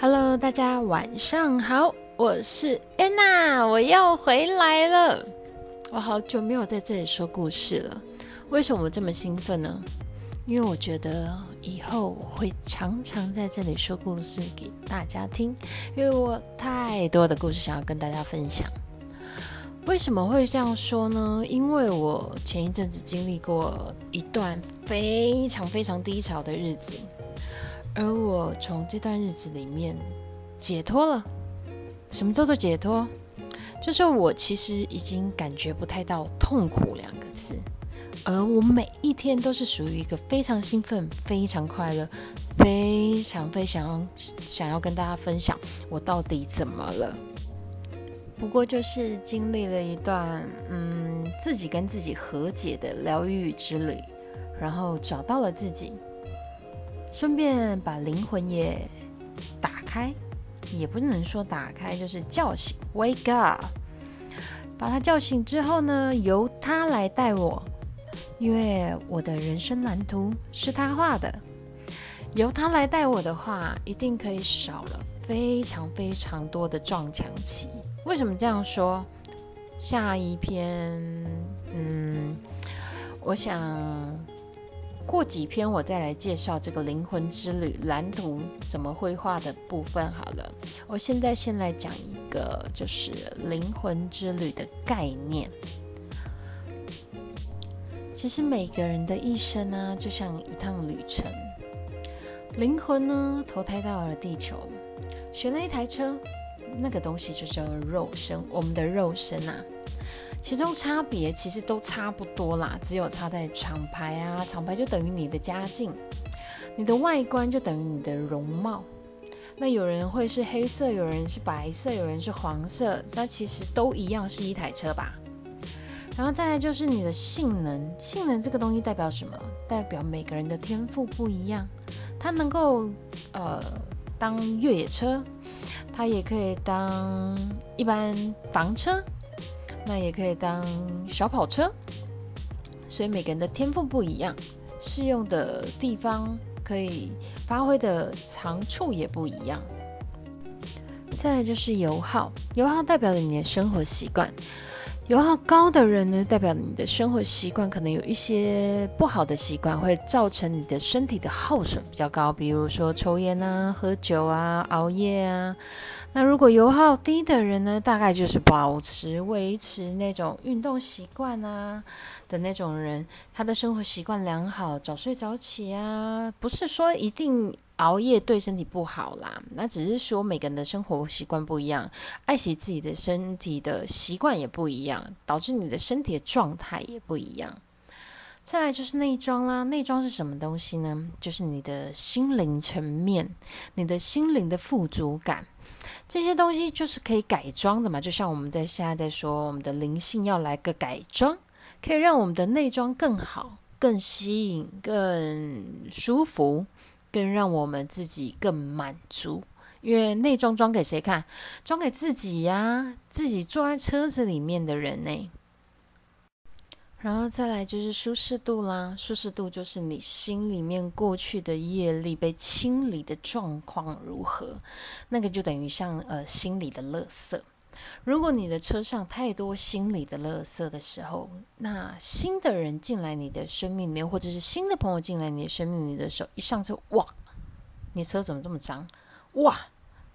Hello，大家晚上好，我是安娜，我又回来了。我好久没有在这里说故事了，为什么这么兴奋呢？因为我觉得以后我会常常在这里说故事给大家听，因为我太多的故事想要跟大家分享。为什么会这样说呢？因为我前一阵子经历过一段非常非常低潮的日子。而我从这段日子里面解脱了，什么叫做解脱？就是我其实已经感觉不太到痛苦两个字，而我每一天都是属于一个非常兴奋、非常快乐、非常非常想要跟大家分享我到底怎么了。不过就是经历了一段嗯自己跟自己和解的疗愈之旅，然后找到了自己。顺便把灵魂也打开，也不能说打开，就是叫醒，wake up。把他叫醒之后呢，由他来带我，因为我的人生蓝图是他画的。由他来带我的话，一定可以少了非常非常多的撞墙期。为什么这样说？下一篇，嗯，我想。过几篇我再来介绍这个灵魂之旅蓝图怎么绘画的部分好了。我现在先来讲一个，就是灵魂之旅的概念。其实每个人的一生呢，就像一趟旅程。灵魂呢，投胎到了地球，选了一台车，那个东西就叫肉身，我们的肉身啊。其中差别其实都差不多啦，只有差在厂牌啊，厂牌就等于你的家境，你的外观就等于你的容貌。那有人会是黑色，有人是白色，有人是黄色，那其实都一样是一台车吧。然后再来就是你的性能，性能这个东西代表什么？代表每个人的天赋不一样，它能够呃当越野车，它也可以当一般房车。那也可以当小跑车，所以每个人的天赋不一样，适用的地方可以发挥的长处也不一样。再来就是油耗，油耗代表了你的生活习惯。油耗高的人呢，代表你的生活习惯可能有一些不好的习惯，会造成你的身体的耗损比较高，比如说抽烟啊、喝酒啊、熬夜啊。那如果油耗低的人呢，大概就是保持、维持那种运动习惯啊的那种人，他的生活习惯良好，早睡早起啊，不是说一定。熬夜对身体不好啦，那只是说每个人的生活习惯不一样，爱惜自己的身体的习惯也不一样，导致你的身体的状态也不一样。再来就是内装啦，内装是什么东西呢？就是你的心灵层面，你的心灵的富足感，这些东西就是可以改装的嘛。就像我们在现在在说，我们的灵性要来个改装，可以让我们的内装更好、更吸引、更舒服。更让我们自己更满足，因为内装装给谁看？装给自己呀，自己坐在车子里面的人呢。然后再来就是舒适度啦，舒适度就是你心里面过去的业力被清理的状况如何，那个就等于像呃心里的垃圾。如果你的车上太多心理的垃圾的时候，那新的人进来你的生命里面，或者是新的朋友进来你的生命里的时候，一上车，哇，你车怎么这么脏？哇，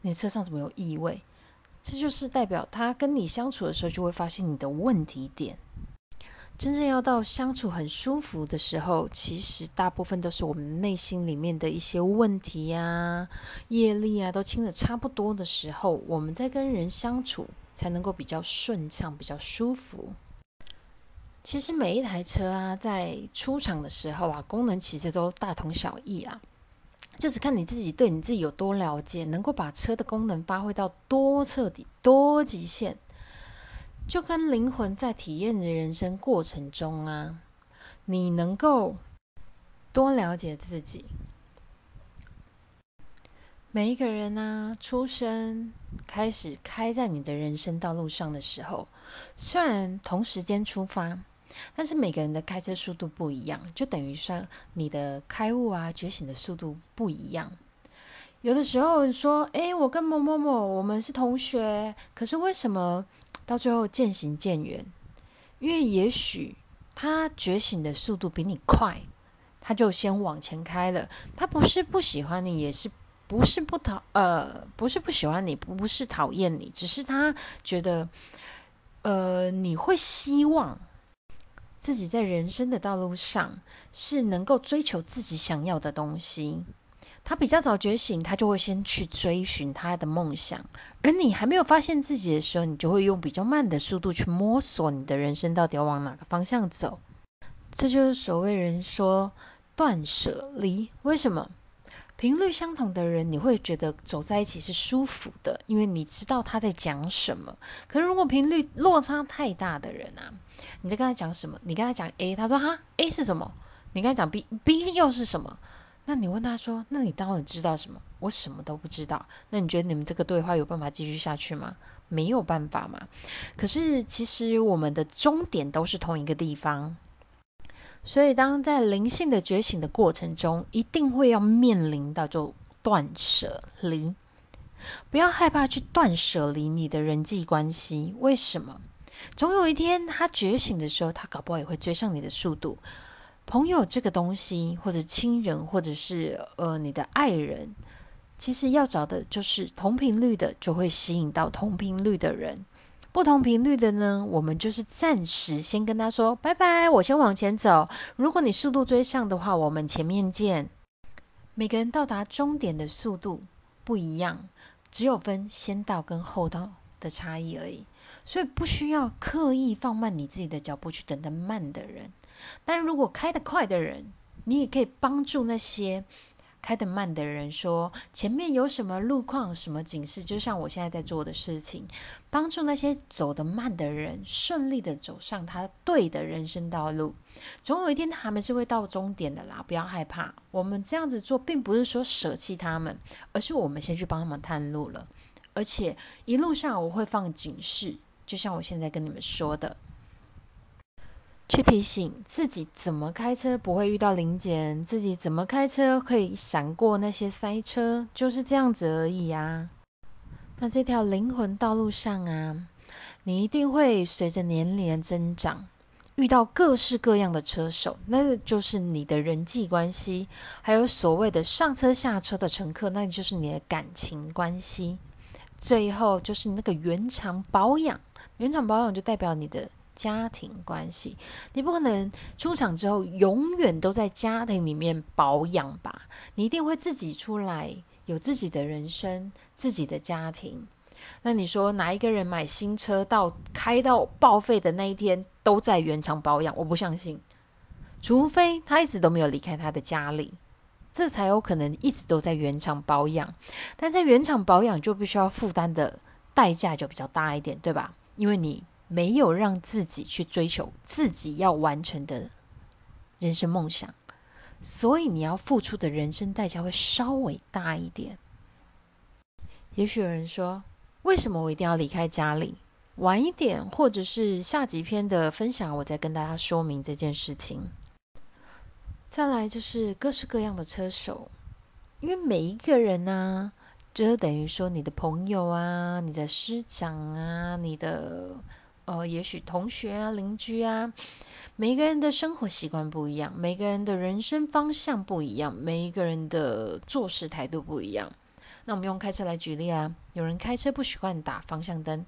你车上怎么有异味？这就是代表他跟你相处的时候，就会发现你的问题点。真正要到相处很舒服的时候，其实大部分都是我们内心里面的一些问题呀、业力啊，都清的差不多的时候，我们在跟人相处才能够比较顺畅、比较舒服。其实每一台车啊，在出厂的时候啊，功能其实都大同小异啊，就是看你自己对你自己有多了解，能够把车的功能发挥到多彻底、多极限。就跟灵魂在体验的人生过程中啊，你能够多了解自己。每一个人呢，出生开始开在你的人生道路上的时候，虽然同时间出发，但是每个人的开车速度不一样，就等于说你的开悟啊、觉醒的速度不一样。有的时候说，诶，我跟某某某我们是同学，可是为什么到最后渐行渐远？因为也许他觉醒的速度比你快，他就先往前开了。他不是不喜欢你，也是不是不讨呃，不是不喜欢你，不是讨厌你，只是他觉得，呃，你会希望自己在人生的道路上是能够追求自己想要的东西。他比较早觉醒，他就会先去追寻他的梦想，而你还没有发现自己的时候，你就会用比较慢的速度去摸索你的人生到底要往哪个方向走。这就是所谓人说断舍离。为什么频率相同的人，你会觉得走在一起是舒服的？因为你知道他在讲什么。可是如果频率落差太大的人啊，你在跟他讲什么？你跟他讲 A，他说哈 A 是什么？你跟他讲 B，B 又是什么？那你问他说：“那你当然知道什么？我什么都不知道。那你觉得你们这个对话有办法继续下去吗？没有办法嘛。可是其实我们的终点都是同一个地方，所以当在灵性的觉醒的过程中，一定会要面临到就断舍离。不要害怕去断舍离你的人际关系。为什么？总有一天他觉醒的时候，他搞不好也会追上你的速度。”朋友这个东西，或者亲人，或者是呃你的爱人，其实要找的就是同频率的，就会吸引到同频率的人。不同频率的呢，我们就是暂时先跟他说拜拜，我先往前走。如果你速度追上的话，我们前面见。每个人到达终点的速度不一样，只有分先到跟后到的差异而已。所以不需要刻意放慢你自己的脚步去等等慢的人。但如果开得快的人，你也可以帮助那些开得慢的人，说前面有什么路况、什么警示，就像我现在在做的事情，帮助那些走得慢的人顺利的走上他对的人生道路。总有一天他们是会到终点的啦，不要害怕。我们这样子做，并不是说舍弃他们，而是我们先去帮他们探路了。而且一路上我会放警示，就像我现在跟你们说的。去提醒自己怎么开车不会遇到零检，自己怎么开车可以闪过那些塞车，就是这样子而已啊。那这条灵魂道路上啊，你一定会随着年龄增长，遇到各式各样的车手，那个就是你的人际关系，还有所谓的上车下车的乘客，那就是你的感情关系。最后就是那个原厂保养，原厂保养就代表你的。家庭关系，你不可能出场之后永远都在家庭里面保养吧？你一定会自己出来，有自己的人生、自己的家庭。那你说哪一个人买新车到开到报废的那一天都在原厂保养？我不相信，除非他一直都没有离开他的家里，这才有可能一直都在原厂保养。但在原厂保养就必须要负担的代价就比较大一点，对吧？因为你。没有让自己去追求自己要完成的人生梦想，所以你要付出的人生代价会稍微大一点。也许有人说：“为什么我一定要离开家里？”晚一点，或者是下几篇的分享，我再跟大家说明这件事情。再来就是各式各样的车手，因为每一个人呢，就等于说你的朋友啊，你的师长啊，你的。呃，也许同学啊、邻居啊，每个人的生活习惯不一样，每个人的人生方向不一样，每一个人的做事态度不一样。那我们用开车来举例啊，有人开车不习惯打方向灯，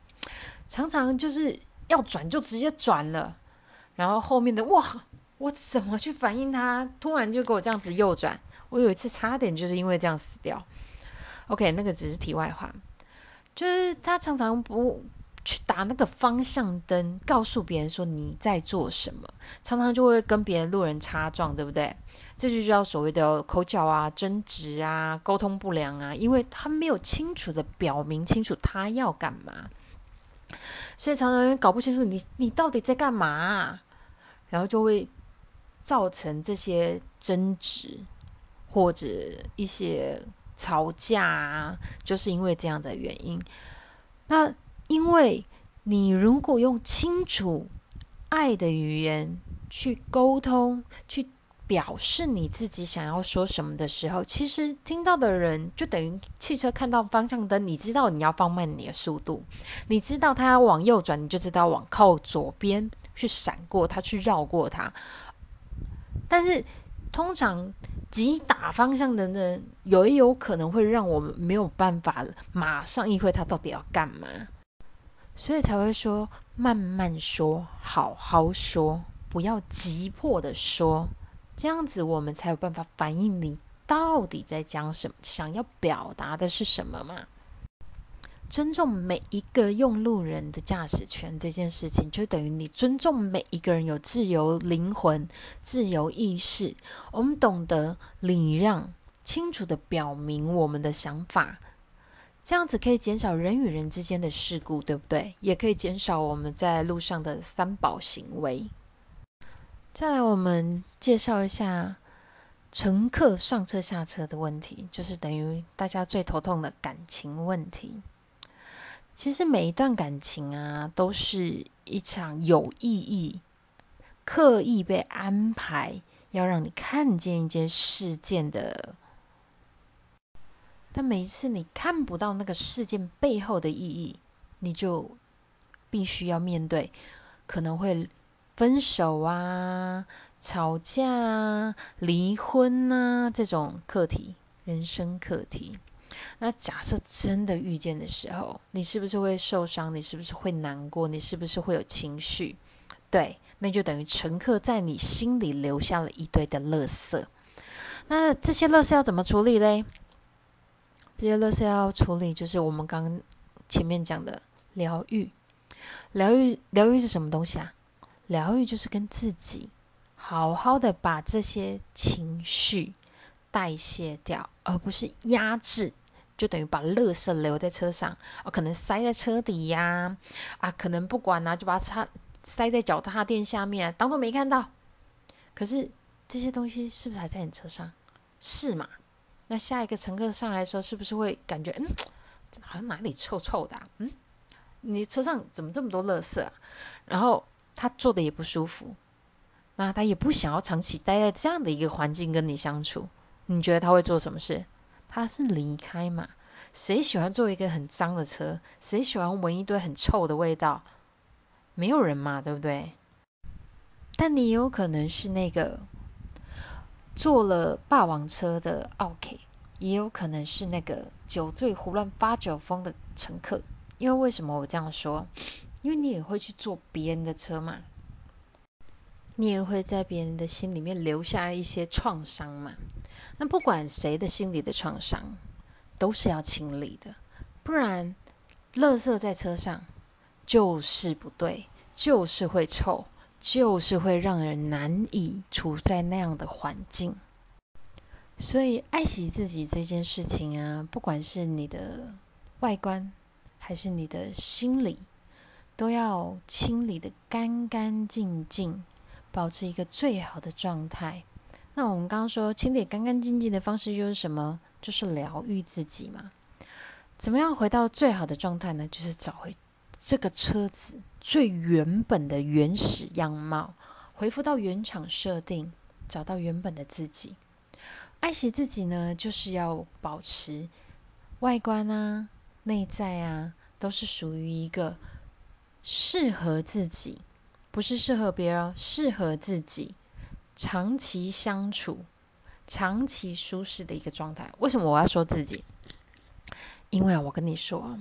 常常就是要转就直接转了，然后后面的哇，我怎么去反应他？突然就给我这样子右转，我有一次差点就是因为这样死掉。OK，那个只是题外话，就是他常常不。打那个方向灯，告诉别人说你在做什么，常常就会跟别人路人擦撞，对不对？这就叫所谓的口角啊、争执啊、沟通不良啊，因为他没有清楚的表明清楚他要干嘛，所以常常搞不清楚你你到底在干嘛，然后就会造成这些争执或者一些吵架啊，就是因为这样的原因，那。因为你如果用清楚爱的语言去沟通，去表示你自己想要说什么的时候，其实听到的人就等于汽车看到方向灯，你知道你要放慢你的速度，你知道他要往右转，你就知道往靠左边去闪过他，去绕过他。但是通常急打方向的人，有也有可能会让我们没有办法马上意会他到底要干嘛，所以才会说慢慢说，好好说。不要急迫的说，这样子我们才有办法反映你到底在讲什么，想要表达的是什么嘛？尊重每一个用路人的驾驶权这件事情，就等于你尊重每一个人有自由灵魂、自由意识。我们懂得礼让，清楚的表明我们的想法，这样子可以减少人与人之间的事故，对不对？也可以减少我们在路上的三宝行为。再来，我们介绍一下乘客上车下车的问题，就是等于大家最头痛的感情问题。其实每一段感情啊，都是一场有意义、刻意被安排，要让你看见一件事件的。但每一次你看不到那个事件背后的意义，你就必须要面对，可能会。分手啊，吵架啊，离婚啊，这种课题，人生课题。那假设真的遇见的时候，你是不是会受伤？你是不是会难过？你是不是会有情绪？对，那就等于乘客在你心里留下了一堆的垃圾。那这些垃圾要怎么处理嘞？这些垃圾要处理，就是我们刚前面讲的疗愈。疗愈，疗愈是什么东西啊？疗愈就是跟自己好好的把这些情绪代谢掉，而不是压制，就等于把垃圾留在车上，啊，可能塞在车底呀，啊，可能不管啊，就把它插塞在脚踏垫下面，当做没看到。可是这些东西是不是还在你车上？是嘛？那下一个乘客上来的时候，是不是会感觉，嗯，好像哪里臭臭的？嗯，你车上怎么这么多垃圾？然后。他坐的也不舒服，那他也不想要长期待在这样的一个环境跟你相处。你觉得他会做什么事？他是离开嘛？谁喜欢坐一个很脏的车？谁喜欢闻一堆很臭的味道？没有人嘛，对不对？但你有可能是那个坐了霸王车的 OK，也有可能是那个酒醉胡乱发酒疯的乘客。因为为什么我这样说？因为你也会去坐别人的车嘛，你也会在别人的心里面留下一些创伤嘛。那不管谁的心里的创伤，都是要清理的，不然，垃圾在车上就是不对，就是会臭，就是会让人难以处在那样的环境。所以，爱惜自己这件事情啊，不管是你的外观，还是你的心理。都要清理的干干净净，保持一个最好的状态。那我们刚刚说清理干干净净的方式就是什么？就是疗愈自己嘛。怎么样回到最好的状态呢？就是找回这个车子最原本的原始样貌，回复到原厂设定，找到原本的自己。爱惜自己呢，就是要保持外观啊、内在啊，都是属于一个。适合自己，不是适合别人，适合自己，长期相处、长期舒适的一个状态。为什么我要说自己？因为，我跟你说，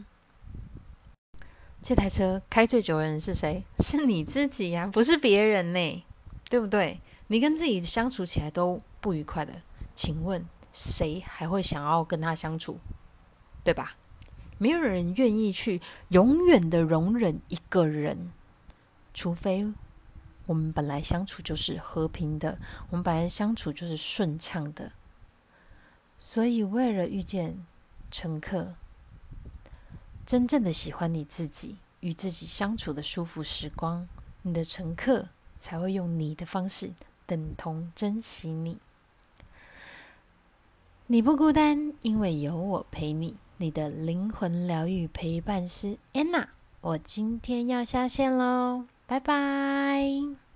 这台车开最久的人是谁？是你自己呀，不是别人呢，对不对？你跟自己相处起来都不愉快的，请问谁还会想要跟他相处？对吧？没有人愿意去永远的容忍一个人，除非我们本来相处就是和平的，我们本来相处就是顺畅的。所以，为了遇见乘客，真正的喜欢你自己，与自己相处的舒服时光，你的乘客才会用你的方式等同珍惜你。你不孤单，因为有我陪你。你的灵魂疗愈陪伴师安娜，我今天要下线喽，拜拜。